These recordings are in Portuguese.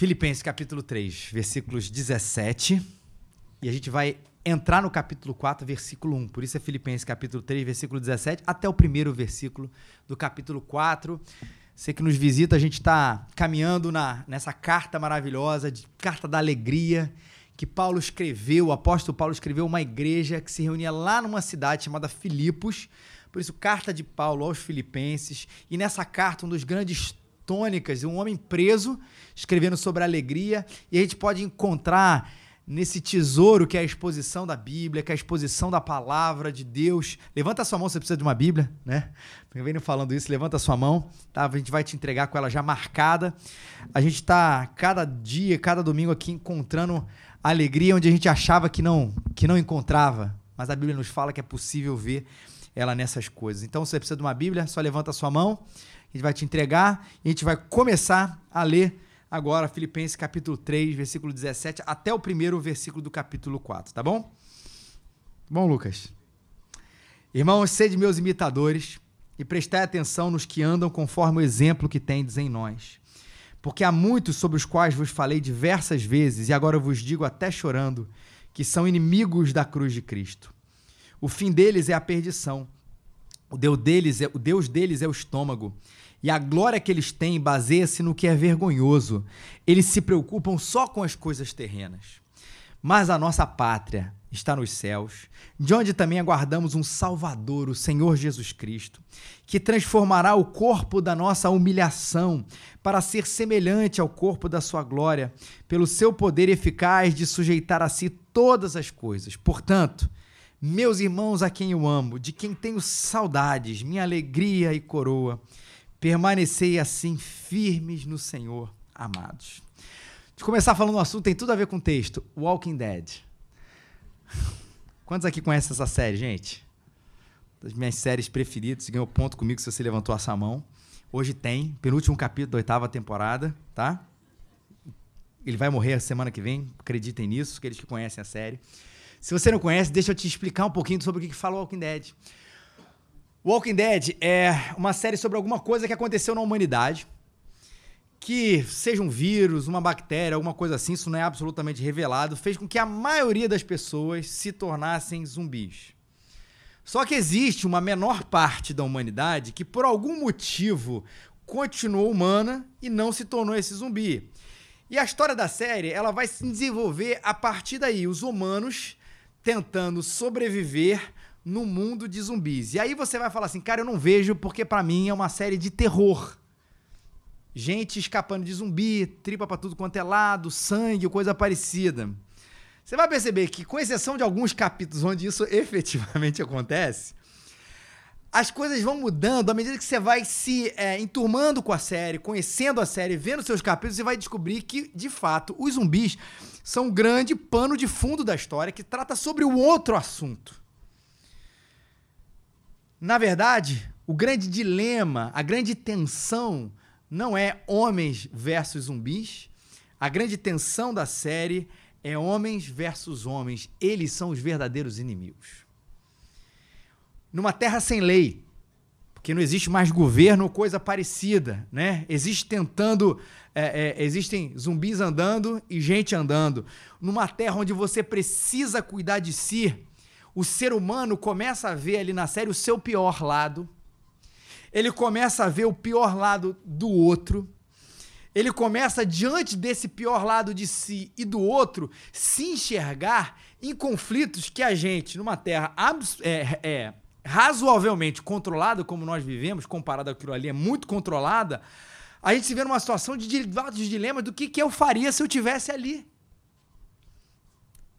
Filipenses capítulo 3, versículos 17. E a gente vai entrar no capítulo 4, versículo 1. Por isso é Filipenses capítulo 3, versículo 17, até o primeiro versículo do capítulo 4. Você que nos visita, a gente está caminhando na, nessa carta maravilhosa, de carta da alegria, que Paulo escreveu, o apóstolo Paulo escreveu uma igreja que se reunia lá numa cidade chamada Filipos. Por isso, carta de Paulo aos Filipenses. E nessa carta, um dos grandes tônicas, um homem preso, escrevendo sobre alegria. E a gente pode encontrar nesse tesouro que é a exposição da Bíblia, que é a exposição da palavra de Deus. Levanta a sua mão você precisa de uma Bíblia, né? Vem falando isso, levanta a sua mão, tá? A gente vai te entregar com ela já marcada. A gente está cada dia, cada domingo aqui encontrando alegria onde a gente achava que não, que não encontrava, mas a Bíblia nos fala que é possível ver ela nessas coisas. Então, se você precisa de uma Bíblia, só levanta a sua mão, a gente vai te entregar e a gente vai começar a ler agora Filipenses capítulo 3, versículo 17, até o primeiro versículo do capítulo 4, tá bom? Bom, Lucas. Irmãos, sede meus imitadores e prestai atenção nos que andam conforme o exemplo que tendes em nós. Porque há muitos sobre os quais vos falei diversas vezes, e agora vos digo até chorando, que são inimigos da cruz de Cristo. O fim deles é a perdição. O Deus deles é, o Deus deles é o estômago e a glória que eles têm baseia-se no que é vergonhoso. Eles se preocupam só com as coisas terrenas. Mas a nossa pátria está nos céus, de onde também aguardamos um Salvador, o Senhor Jesus Cristo, que transformará o corpo da nossa humilhação para ser semelhante ao corpo da sua glória, pelo seu poder eficaz de sujeitar a si todas as coisas. Portanto, meus irmãos a quem eu amo, de quem tenho saudades, minha alegria e coroa, Permanecei assim firmes no Senhor, amados. De começar falando um assunto tem tudo a ver com o texto. Walking Dead. Quantos aqui conhecem essa série, gente? Das minhas séries preferidas. Ganhou ponto comigo se você levantou essa mão. Hoje tem, penúltimo capítulo da oitava temporada, tá? Ele vai morrer a semana que vem, acreditem nisso, aqueles que conhecem a série. Se você não conhece, deixa eu te explicar um pouquinho sobre o que fala o Walking Dead. Walking Dead é uma série sobre alguma coisa que aconteceu na humanidade. Que seja um vírus, uma bactéria, alguma coisa assim, isso não é absolutamente revelado, fez com que a maioria das pessoas se tornassem zumbis. Só que existe uma menor parte da humanidade que, por algum motivo, continuou humana e não se tornou esse zumbi. E a história da série ela vai se desenvolver a partir daí, os humanos tentando sobreviver no mundo de zumbis. E aí você vai falar assim, cara, eu não vejo porque para mim é uma série de terror. Gente escapando de zumbi, tripa para tudo quanto é lado, sangue, coisa parecida. Você vai perceber que, com exceção de alguns capítulos onde isso efetivamente acontece, as coisas vão mudando à medida que você vai se é, enturmando com a série, conhecendo a série, vendo seus capítulos, você vai descobrir que, de fato, os zumbis são um grande pano de fundo da história que trata sobre o outro assunto. Na verdade, o grande dilema, a grande tensão não é homens versus zumbis. A grande tensão da série é homens versus homens. Eles são os verdadeiros inimigos. Numa terra sem lei, porque não existe mais governo ou coisa parecida, né? Existe tentando, é, é, existem zumbis andando e gente andando. Numa terra onde você precisa cuidar de si, o ser humano começa a ver ali na série o seu pior lado. Ele começa a ver o pior lado do outro. Ele começa, diante desse pior lado de si e do outro, se enxergar em conflitos que a gente, numa terra é, é, razoavelmente controlada, como nós vivemos, comparado àquilo ali, é muito controlada, a gente se vê numa situação de vários dilemas do que, que eu faria se eu tivesse ali.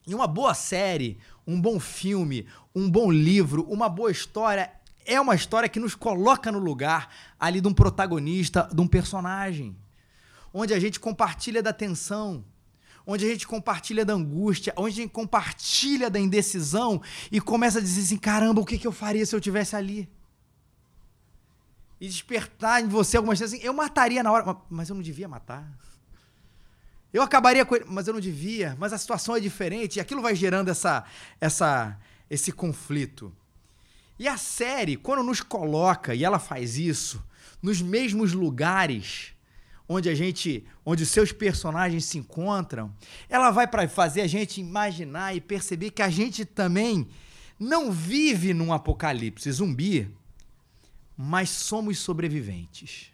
E uma boa série, um bom filme, um bom livro, uma boa história é uma história que nos coloca no lugar ali de um protagonista, de um personagem, onde a gente compartilha da tensão, onde a gente compartilha da angústia, onde a gente compartilha da indecisão e começa a dizer assim: caramba, o que, que eu faria se eu tivesse ali? E despertar em você algumas coisas assim: eu mataria na hora, mas eu não devia matar. Eu acabaria com ele, mas eu não devia, mas a situação é diferente, e aquilo vai gerando essa, essa, esse conflito. E a série, quando nos coloca, e ela faz isso, nos mesmos lugares onde a gente, onde os seus personagens se encontram, ela vai para fazer a gente imaginar e perceber que a gente também não vive num apocalipse zumbi, mas somos sobreviventes.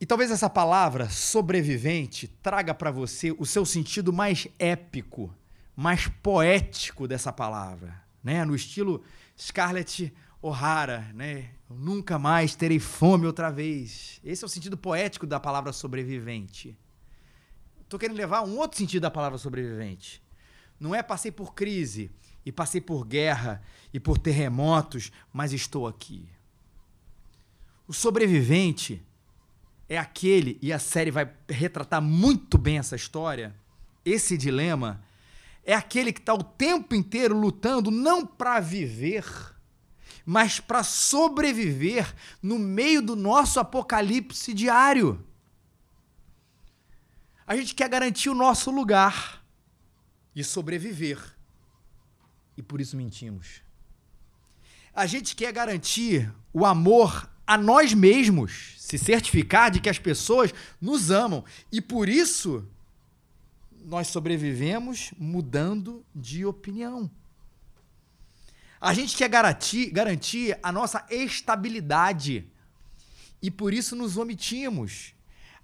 E talvez essa palavra sobrevivente traga para você o seu sentido mais épico, mais poético dessa palavra, né? No estilo Scarlett O'Hara, né? Eu nunca mais terei fome outra vez. Esse é o sentido poético da palavra sobrevivente. Estou querendo levar um outro sentido da palavra sobrevivente. Não é passei por crise e passei por guerra e por terremotos, mas estou aqui. O sobrevivente é aquele, e a série vai retratar muito bem essa história, esse dilema, é aquele que está o tempo inteiro lutando não para viver mas para sobreviver no meio do nosso apocalipse diário. A gente quer garantir o nosso lugar e sobreviver. E por isso mentimos. A gente quer garantir o amor a nós mesmos, se certificar de que as pessoas nos amam. E por isso nós sobrevivemos mudando de opinião. A gente quer garantir, garantir a nossa estabilidade e por isso nos omitimos.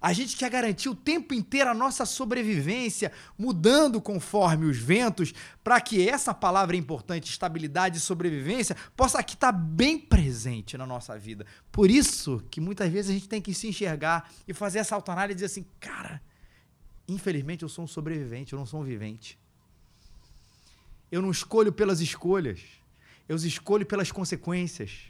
A gente quer garantir o tempo inteiro a nossa sobrevivência, mudando conforme os ventos, para que essa palavra importante, estabilidade e sobrevivência, possa aqui estar bem presente na nossa vida. Por isso que muitas vezes a gente tem que se enxergar e fazer essa autoanálise e dizer assim, cara, infelizmente eu sou um sobrevivente, eu não sou um vivente. Eu não escolho pelas escolhas eu os escolho pelas consequências.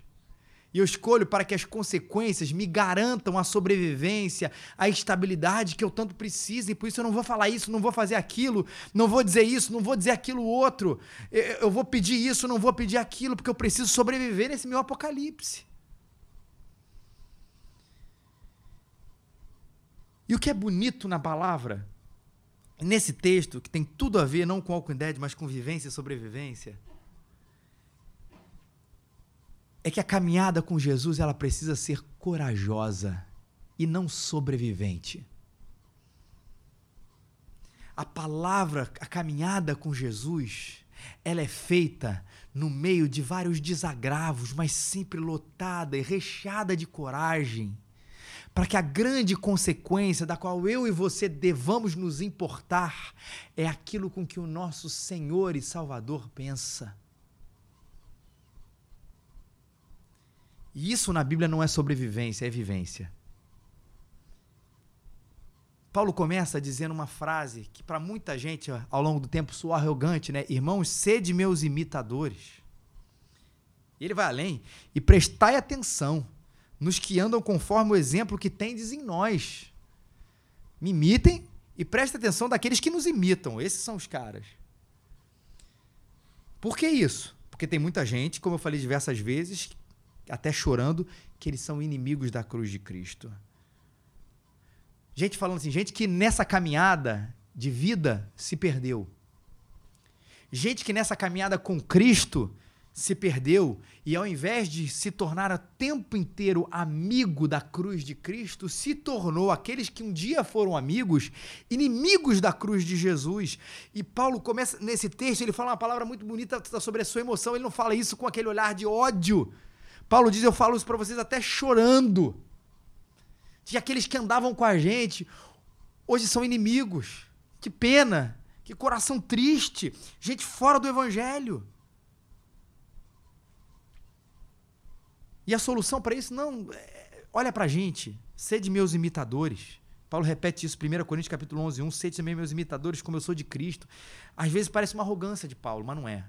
E eu escolho para que as consequências me garantam a sobrevivência, a estabilidade que eu tanto preciso, e por isso eu não vou falar isso, não vou fazer aquilo, não vou dizer isso, não vou dizer aquilo outro. Eu vou pedir isso, não vou pedir aquilo, porque eu preciso sobreviver nesse meu apocalipse. E o que é bonito na palavra, nesse texto, que tem tudo a ver não com Walking Dead, mas com vivência e sobrevivência, é que a caminhada com Jesus ela precisa ser corajosa e não sobrevivente. A palavra, a caminhada com Jesus, ela é feita no meio de vários desagravos, mas sempre lotada e recheada de coragem, para que a grande consequência da qual eu e você devamos nos importar é aquilo com que o nosso Senhor e Salvador pensa. E isso na Bíblia não é sobrevivência, é vivência. Paulo começa dizendo uma frase que para muita gente ao longo do tempo soa arrogante, né? Irmãos, sede meus imitadores. Ele vai além e prestai atenção nos que andam conforme o exemplo que tendes em nós. Me imitem e prestem atenção daqueles que nos imitam. Esses são os caras. Por que isso? Porque tem muita gente, como eu falei diversas vezes, até chorando, que eles são inimigos da cruz de Cristo. Gente falando assim, gente que nessa caminhada de vida se perdeu. Gente que nessa caminhada com Cristo se perdeu e ao invés de se tornar o tempo inteiro amigo da cruz de Cristo, se tornou aqueles que um dia foram amigos, inimigos da cruz de Jesus. E Paulo começa nesse texto, ele fala uma palavra muito bonita sobre a sua emoção, ele não fala isso com aquele olhar de ódio, Paulo diz: Eu falo isso para vocês até chorando. De aqueles que andavam com a gente, hoje são inimigos. Que pena, que coração triste. Gente fora do evangelho. E a solução para isso, não. É, olha para a gente, sede meus imitadores. Paulo repete isso, 1 Coríntios capítulo 11, 1, sede também meus imitadores, como eu sou de Cristo. Às vezes parece uma arrogância de Paulo, mas não é.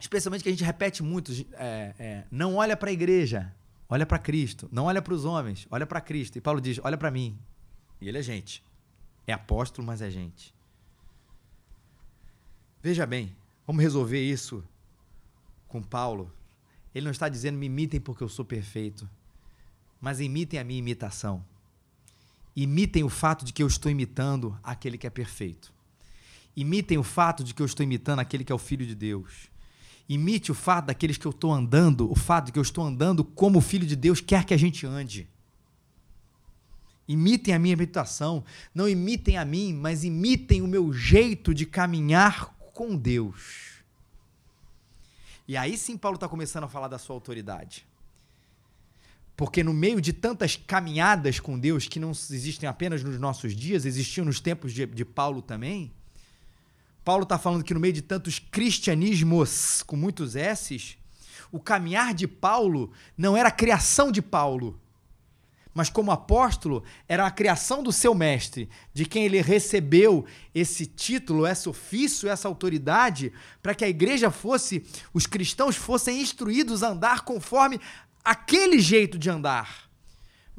Especialmente que a gente repete muito, é, é, não olha para a igreja, olha para Cristo. Não olha para os homens, olha para Cristo. E Paulo diz, olha para mim. E ele é gente. É apóstolo, mas é gente. Veja bem, vamos resolver isso com Paulo. Ele não está dizendo me imitem porque eu sou perfeito, mas imitem a minha imitação. Imitem o fato de que eu estou imitando aquele que é perfeito. Imitem o fato de que eu estou imitando aquele que é o Filho de Deus Imite o fato daqueles que eu estou andando, o fato de que eu estou andando como o Filho de Deus quer que a gente ande. Imitem a minha meditação. Não imitem a mim, mas imitem o meu jeito de caminhar com Deus. E aí sim Paulo está começando a falar da sua autoridade. Porque no meio de tantas caminhadas com Deus que não existem apenas nos nossos dias, existiam nos tempos de, de Paulo também. Paulo está falando que no meio de tantos cristianismos, com muitos S's, o caminhar de Paulo não era a criação de Paulo, mas como apóstolo era a criação do seu mestre, de quem ele recebeu esse título, esse ofício, essa autoridade, para que a igreja fosse, os cristãos fossem instruídos a andar conforme aquele jeito de andar.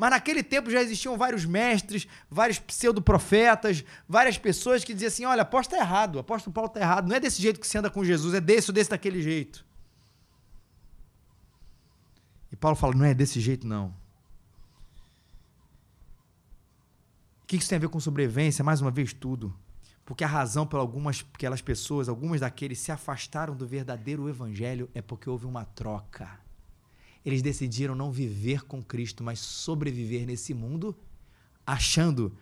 Mas naquele tempo já existiam vários mestres, vários pseudo-profetas, várias pessoas que diziam assim: olha, está errado, apóstolo Paulo está errado, não é desse jeito que se anda com Jesus, é desse ou desse daquele jeito. E Paulo fala: não é desse jeito, não. O que isso tem a ver com sobrevivência? Mais uma vez, tudo. Porque a razão por algumas aquelas pessoas, algumas daqueles se afastaram do verdadeiro evangelho é porque houve uma troca. Eles decidiram não viver com Cristo, mas sobreviver nesse mundo, achando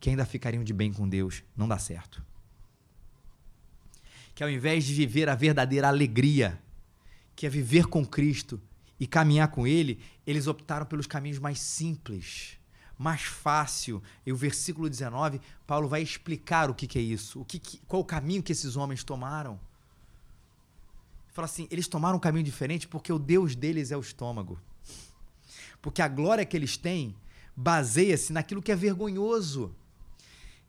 que ainda ficariam de bem com Deus. Não dá certo. Que ao invés de viver a verdadeira alegria, que é viver com Cristo e caminhar com Ele, eles optaram pelos caminhos mais simples, mais fácil. E o versículo 19, Paulo vai explicar o que, que é isso, o que, qual o caminho que esses homens tomaram. Fala assim, eles tomaram um caminho diferente porque o Deus deles é o estômago. Porque a glória que eles têm baseia-se naquilo que é vergonhoso.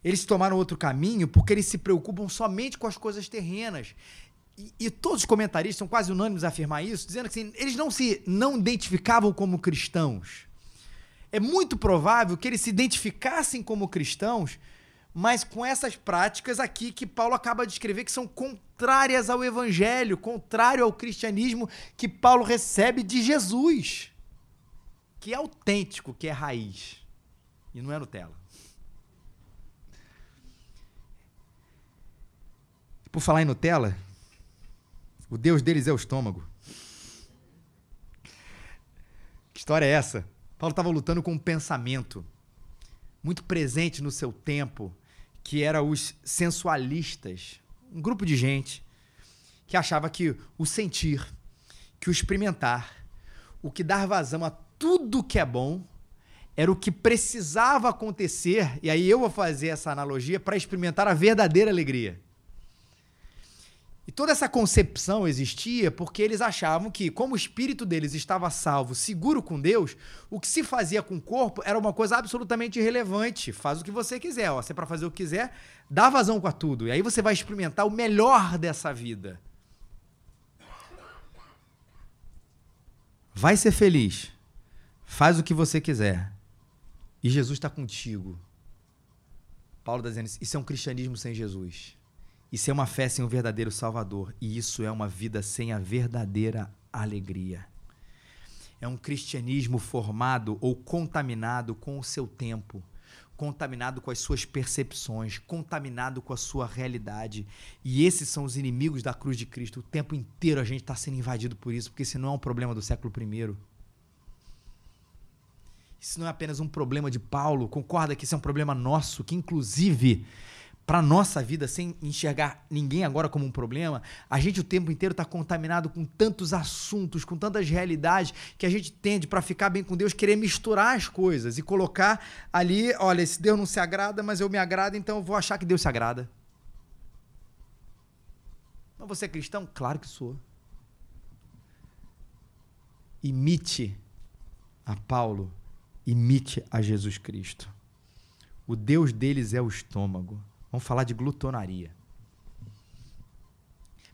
Eles tomaram outro caminho porque eles se preocupam somente com as coisas terrenas. E, e todos os comentaristas são quase unânimes a afirmar isso, dizendo que assim, eles não se não identificavam como cristãos. É muito provável que eles se identificassem como cristãos mas com essas práticas aqui que Paulo acaba de escrever que são contrárias ao evangelho, contrário ao cristianismo que Paulo recebe de Jesus, que é autêntico, que é raiz e não é Nutella. Por falar em Nutella, o Deus deles é o estômago. Que história é essa? Paulo estava lutando com um pensamento muito presente no seu tempo, que era os sensualistas, um grupo de gente que achava que o sentir, que o experimentar, o que dar vazão a tudo que é bom, era o que precisava acontecer, e aí eu vou fazer essa analogia para experimentar a verdadeira alegria. E toda essa concepção existia porque eles achavam que, como o espírito deles estava salvo, seguro com Deus, o que se fazia com o corpo era uma coisa absolutamente irrelevante. Faz o que você quiser. Ó. Se é para fazer o que quiser, dá vazão com tudo. E aí você vai experimentar o melhor dessa vida. Vai ser feliz. Faz o que você quiser. E Jesus está contigo. Paulo está dizendo. Isso é um cristianismo sem Jesus. Isso é uma fé sem o verdadeiro Salvador. E isso é uma vida sem a verdadeira alegria. É um cristianismo formado ou contaminado com o seu tempo, contaminado com as suas percepções, contaminado com a sua realidade. E esses são os inimigos da cruz de Cristo. O tempo inteiro a gente está sendo invadido por isso, porque isso não é um problema do século I. Isso não é apenas um problema de Paulo. Concorda que isso é um problema nosso, que inclusive para nossa vida, sem enxergar ninguém agora como um problema, a gente o tempo inteiro está contaminado com tantos assuntos, com tantas realidades, que a gente tende, para ficar bem com Deus, querer misturar as coisas e colocar ali: olha, esse Deus não se agrada, mas eu me agrado, então eu vou achar que Deus se agrada. Mas você é cristão? Claro que sou. Imite a Paulo, imite a Jesus Cristo. O Deus deles é o estômago. Vamos falar de glutonaria.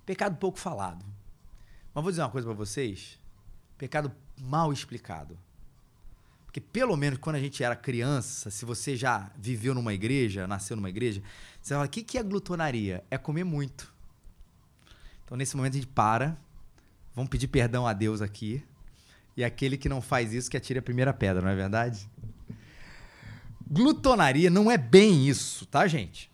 Pecado pouco falado. Mas vou dizer uma coisa para vocês: pecado mal explicado. Porque pelo menos quando a gente era criança, se você já viveu numa igreja, nasceu numa igreja, você fala: o que é glutonaria? É comer muito. Então nesse momento a gente para, vamos pedir perdão a Deus aqui. E aquele que não faz isso que atire a primeira pedra, não é verdade? Glutonaria não é bem isso, tá, gente?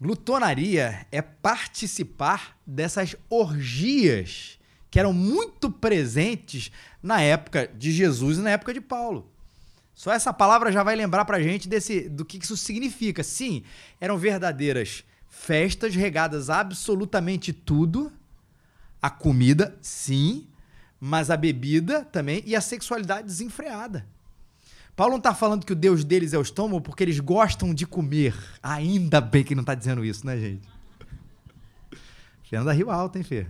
Glutonaria é participar dessas orgias que eram muito presentes na época de Jesus e na época de Paulo. Só essa palavra já vai lembrar pra gente desse, do que isso significa. Sim, eram verdadeiras festas regadas a absolutamente tudo. A comida, sim, mas a bebida também e a sexualidade desenfreada. Paulo não está falando que o Deus deles é o estômago porque eles gostam de comer. Ainda bem que não está dizendo isso, né, gente? Fernanda riu alto, hein, Fê?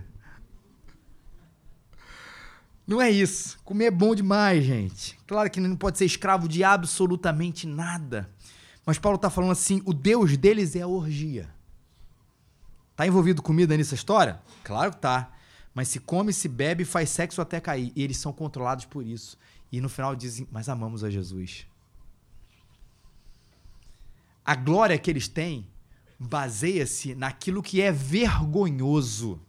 Não é isso. Comer é bom demais, gente. Claro que não pode ser escravo de absolutamente nada. Mas Paulo está falando assim: o Deus deles é a orgia. Tá envolvido comida nessa história? Claro que tá. Mas se come, se bebe, faz sexo até cair. E eles são controlados por isso. E no final dizem: Mas amamos a Jesus. A glória que eles têm baseia-se naquilo que é vergonhoso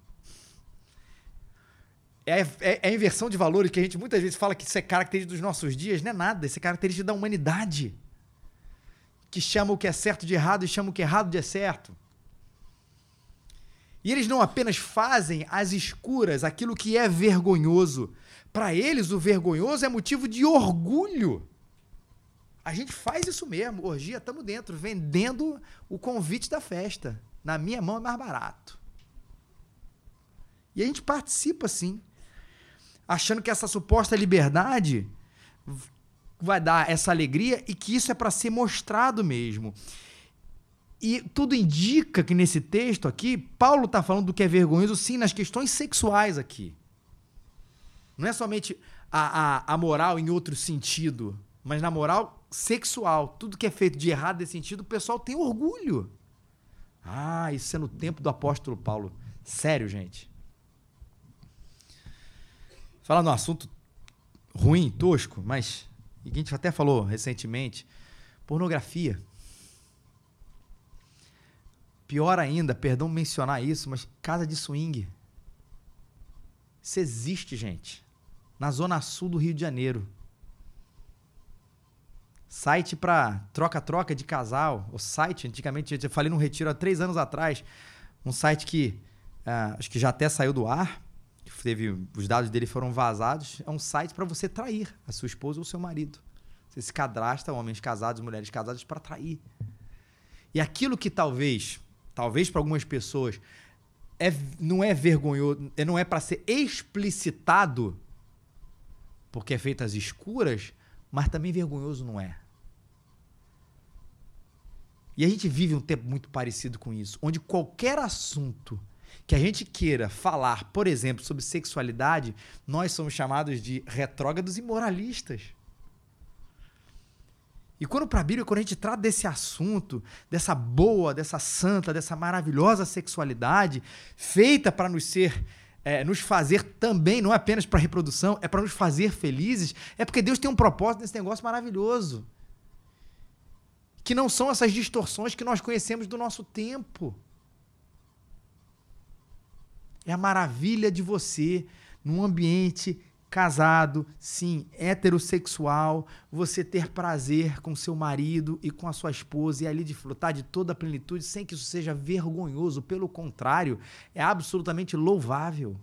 é, é, é, a inversão de valores que a gente muitas vezes fala que isso é característica dos nossos dias. Não é nada, isso é característica da humanidade. Que chama o que é certo de errado e chama o que é errado de certo. E eles não apenas fazem às escuras aquilo que é vergonhoso. Para eles, o vergonhoso é motivo de orgulho. A gente faz isso mesmo. Orgia, estamos dentro, vendendo o convite da festa. Na minha mão é mais barato. E a gente participa, sim achando que essa suposta liberdade vai dar essa alegria e que isso é para ser mostrado mesmo. E tudo indica que nesse texto aqui, Paulo está falando do que é vergonhoso, sim, nas questões sexuais aqui. Não é somente a, a, a moral em outro sentido, mas na moral sexual. Tudo que é feito de errado nesse sentido, o pessoal tem orgulho. Ah, isso é no tempo do apóstolo Paulo. Sério, gente. Falar no assunto ruim, tosco, mas a gente até falou recentemente, pornografia. Pior ainda, perdão mencionar isso, mas casa de swing. Isso existe, gente. Na zona sul do Rio de Janeiro. Site para troca-troca de casal. O site, antigamente, eu falei num retiro há três anos atrás. Um site que uh, acho que já até saiu do ar teve os dados dele foram vazados, é um site para você trair a sua esposa ou seu marido. Você se cadastra, homens casados, mulheres casadas, para trair. E aquilo que talvez, talvez para algumas pessoas, é, não é vergonhoso, não é para ser explicitado, porque é feito às escuras, mas também vergonhoso não é. E a gente vive um tempo muito parecido com isso, onde qualquer assunto que a gente queira falar, por exemplo, sobre sexualidade, nós somos chamados de retrógrados e moralistas. E quando para a Bíblia, quando a gente trata desse assunto, dessa boa, dessa santa, dessa maravilhosa sexualidade, feita para nos ser, é, nos fazer também, não é apenas para reprodução, é para nos fazer felizes, é porque Deus tem um propósito nesse negócio maravilhoso. Que não são essas distorções que nós conhecemos do nosso tempo. É a maravilha de você, num ambiente casado, sim, heterossexual, você ter prazer com seu marido e com a sua esposa e ali desfrutar de toda a plenitude sem que isso seja vergonhoso. Pelo contrário, é absolutamente louvável.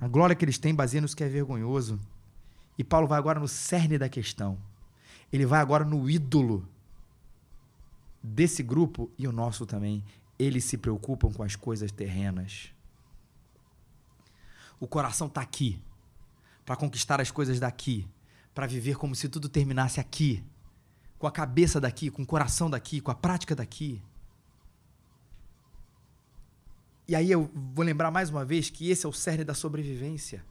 A glória que eles têm baseia nos que é vergonhoso. E Paulo vai agora no cerne da questão. Ele vai agora no ídolo desse grupo e o nosso também, eles se preocupam com as coisas terrenas. O coração está aqui para conquistar as coisas daqui, para viver como se tudo terminasse aqui, com a cabeça daqui, com o coração daqui, com a prática daqui. E aí eu vou lembrar mais uma vez que esse é o cerne da sobrevivência.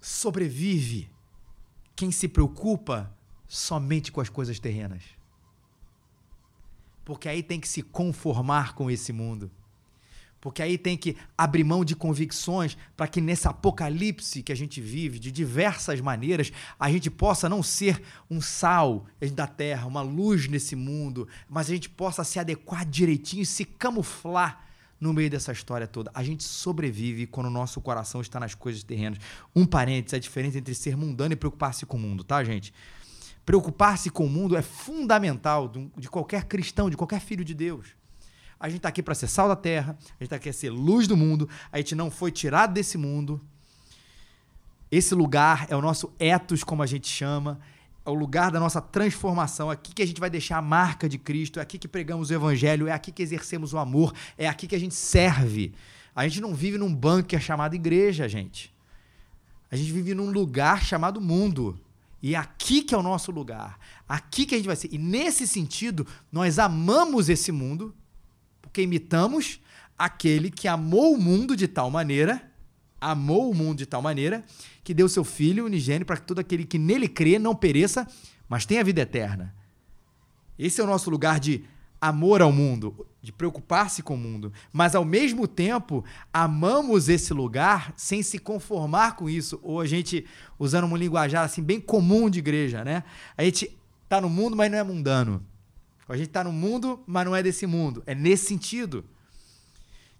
Sobrevive quem se preocupa somente com as coisas terrenas porque aí tem que se conformar com esse mundo. Porque aí tem que abrir mão de convicções para que nesse apocalipse que a gente vive, de diversas maneiras, a gente possa não ser um sal da terra, uma luz nesse mundo, mas a gente possa se adequar direitinho e se camuflar no meio dessa história toda. A gente sobrevive quando o nosso coração está nas coisas terrenas. Um parênteses, a diferença entre ser mundano e preocupar-se com o mundo, tá, gente? Preocupar-se com o mundo é fundamental de qualquer cristão, de qualquer filho de Deus. A gente está aqui para ser sal da terra, a gente está aqui para ser luz do mundo, a gente não foi tirado desse mundo. Esse lugar é o nosso etos, como a gente chama, é o lugar da nossa transformação. É aqui que a gente vai deixar a marca de Cristo, é aqui que pregamos o evangelho, é aqui que exercemos o amor, é aqui que a gente serve. A gente não vive num bunker chamado igreja, gente. A gente vive num lugar chamado mundo. E é aqui que é o nosso lugar. Aqui que a gente vai ser. E nesse sentido, nós amamos esse mundo, porque imitamos aquele que amou o mundo de tal maneira, amou o mundo de tal maneira, que deu seu filho unigênio para que todo aquele que nele crê não pereça, mas tenha vida eterna. Esse é o nosso lugar de amor ao mundo, de preocupar-se com o mundo, mas ao mesmo tempo amamos esse lugar sem se conformar com isso, ou a gente usando um linguajar assim bem comum de igreja, né? A gente tá no mundo, mas não é mundano. A gente tá no mundo, mas não é desse mundo. É nesse sentido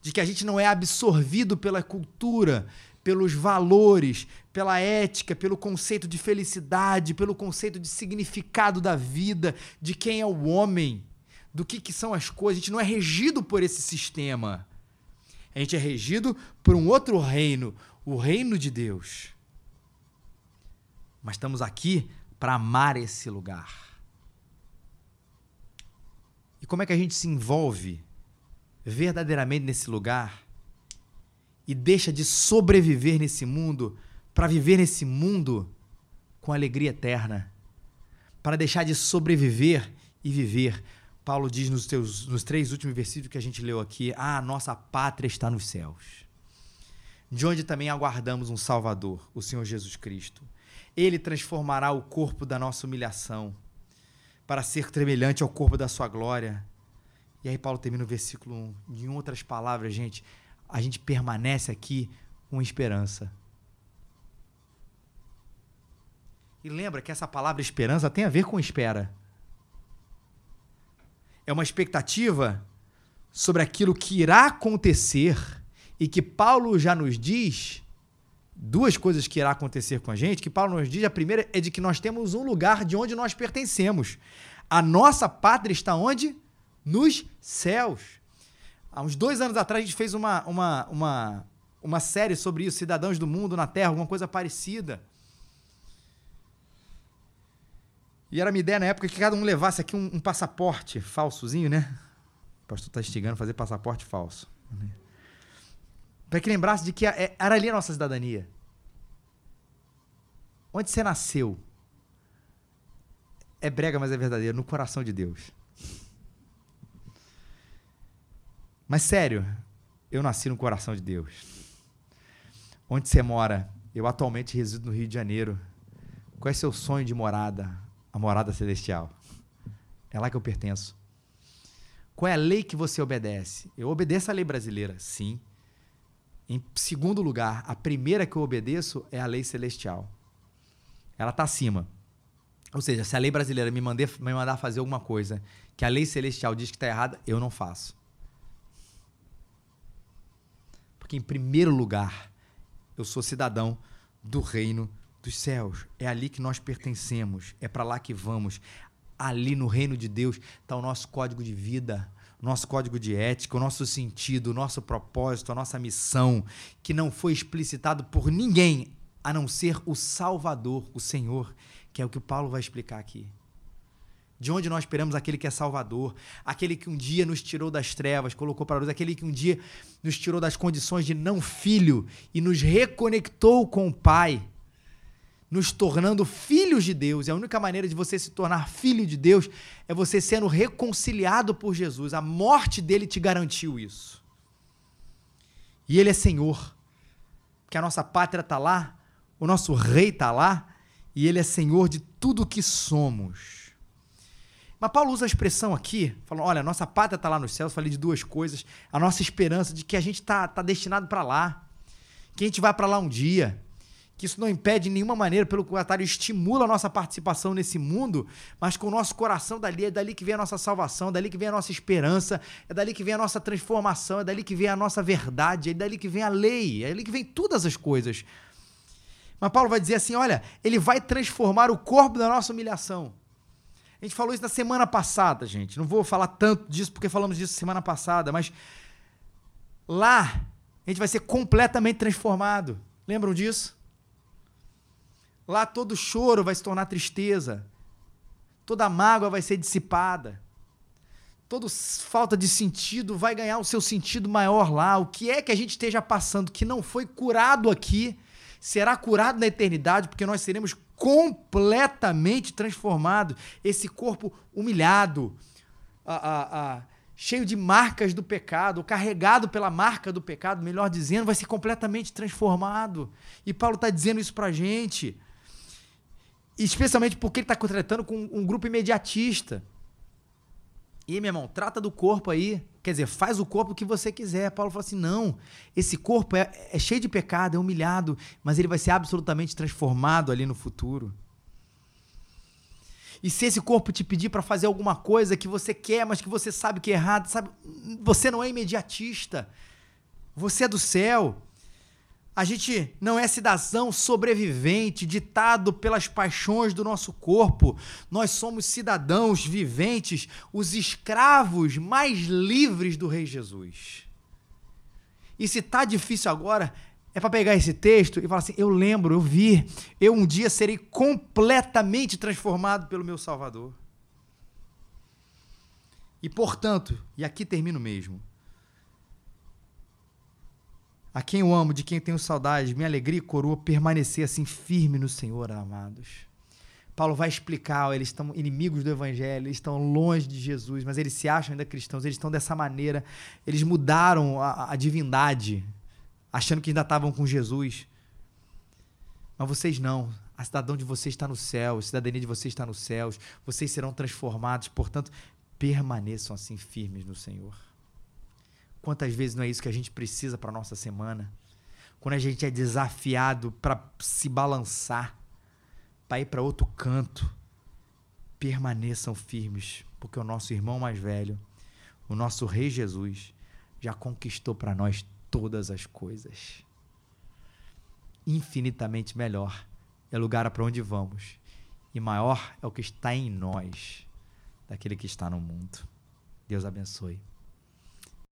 de que a gente não é absorvido pela cultura, pelos valores, pela ética, pelo conceito de felicidade, pelo conceito de significado da vida, de quem é o homem do que, que são as coisas. A gente não é regido por esse sistema. A gente é regido por um outro reino, o reino de Deus. Mas estamos aqui para amar esse lugar. E como é que a gente se envolve verdadeiramente nesse lugar e deixa de sobreviver nesse mundo para viver nesse mundo com alegria eterna? Para deixar de sobreviver e viver Paulo diz nos, teus, nos três últimos versículos que a gente leu aqui: Ah, nossa pátria está nos céus, de onde também aguardamos um Salvador, o Senhor Jesus Cristo. Ele transformará o corpo da nossa humilhação para ser tremelhante ao corpo da sua glória. E aí, Paulo termina o versículo 1. Em outras palavras, gente, a gente permanece aqui com esperança. E lembra que essa palavra esperança tem a ver com espera é uma expectativa sobre aquilo que irá acontecer e que Paulo já nos diz duas coisas que irá acontecer com a gente, que Paulo nos diz, a primeira é de que nós temos um lugar de onde nós pertencemos. A nossa pátria está onde? Nos céus. Há uns dois anos atrás a gente fez uma, uma, uma, uma série sobre isso, Cidadãos do Mundo na Terra, alguma coisa parecida. E era minha ideia na época que cada um levasse aqui um, um passaporte falsozinho, né? O pastor está instigando a fazer passaporte falso. Para que lembrasse de que é, era ali a nossa cidadania. Onde você nasceu? É brega, mas é verdadeiro, no coração de Deus. Mas sério, eu nasci no coração de Deus. Onde você mora? Eu atualmente resido no Rio de Janeiro. Qual é seu sonho de morada? A morada celestial. É lá que eu pertenço. Qual é a lei que você obedece? Eu obedeço a lei brasileira, sim. Em segundo lugar, a primeira que eu obedeço é a lei celestial. Ela está acima. Ou seja, se a lei brasileira me, mandar, me mandar fazer alguma coisa que a lei celestial diz que está errada, eu não faço. Porque, em primeiro lugar, eu sou cidadão do reino dos céus. É ali que nós pertencemos, é para lá que vamos. Ali no reino de Deus está o nosso código de vida, nosso código de ética, o nosso sentido, o nosso propósito, a nossa missão, que não foi explicitado por ninguém a não ser o Salvador, o Senhor, que é o que o Paulo vai explicar aqui. De onde nós esperamos aquele que é Salvador, aquele que um dia nos tirou das trevas, colocou para a luz, aquele que um dia nos tirou das condições de não filho e nos reconectou com o Pai nos tornando filhos de Deus. E a única maneira de você se tornar filho de Deus é você sendo reconciliado por Jesus. A morte dele te garantiu isso. E ele é Senhor. Que a nossa pátria está lá, o nosso rei está lá, e ele é Senhor de tudo que somos. Mas Paulo usa a expressão aqui, falando: olha, nossa pátria está lá nos céus. Falei de duas coisas. A nossa esperança de que a gente está tá destinado para lá, que a gente vai para lá um dia que isso não impede de nenhuma maneira, pelo contrário, estimula a nossa participação nesse mundo, mas com o nosso coração dali, é dali que vem a nossa salvação, é dali que vem a nossa esperança, é dali que vem a nossa transformação, é dali que vem a nossa verdade, é dali que vem a lei, é dali que vem todas as coisas. Mas Paulo vai dizer assim: olha, ele vai transformar o corpo da nossa humilhação. A gente falou isso na semana passada, gente. Não vou falar tanto disso porque falamos disso semana passada, mas lá a gente vai ser completamente transformado. Lembram disso? Lá todo choro vai se tornar tristeza. Toda mágoa vai ser dissipada. Toda falta de sentido vai ganhar o seu sentido maior lá. O que é que a gente esteja passando que não foi curado aqui, será curado na eternidade, porque nós seremos completamente transformados. Esse corpo humilhado, a, a, a, cheio de marcas do pecado, carregado pela marca do pecado, melhor dizendo, vai ser completamente transformado. E Paulo está dizendo isso para a gente. Especialmente porque ele está tratando com um grupo imediatista. E, meu irmão, trata do corpo aí. Quer dizer, faz o corpo que você quiser. Paulo fala assim: não, esse corpo é, é cheio de pecado, é humilhado, mas ele vai ser absolutamente transformado ali no futuro. E se esse corpo te pedir para fazer alguma coisa que você quer, mas que você sabe que é errado, sabe? Você não é imediatista. Você é do céu. A gente não é cidadão sobrevivente, ditado pelas paixões do nosso corpo. Nós somos cidadãos viventes, os escravos mais livres do Rei Jesus. E se tá difícil agora, é para pegar esse texto e falar assim: eu lembro, eu vi, eu um dia serei completamente transformado pelo meu Salvador. E portanto, e aqui termino mesmo, a quem eu amo, de quem tenho saudade, minha alegria e coroa, permanecer assim firme no Senhor, amados. Paulo vai explicar, eles estão inimigos do evangelho, eles estão longe de Jesus, mas eles se acham ainda cristãos, eles estão dessa maneira, eles mudaram a, a divindade, achando que ainda estavam com Jesus. Mas vocês não, a cidadão de vocês está no céu, a cidadania de vocês está nos céus, vocês serão transformados, portanto, permaneçam assim firmes no Senhor. Quantas vezes não é isso que a gente precisa para nossa semana? Quando a gente é desafiado para se balançar, para ir para outro canto, permaneçam firmes, porque o nosso irmão mais velho, o nosso Rei Jesus, já conquistou para nós todas as coisas. Infinitamente melhor é o lugar para onde vamos, e maior é o que está em nós daquele que está no mundo. Deus abençoe.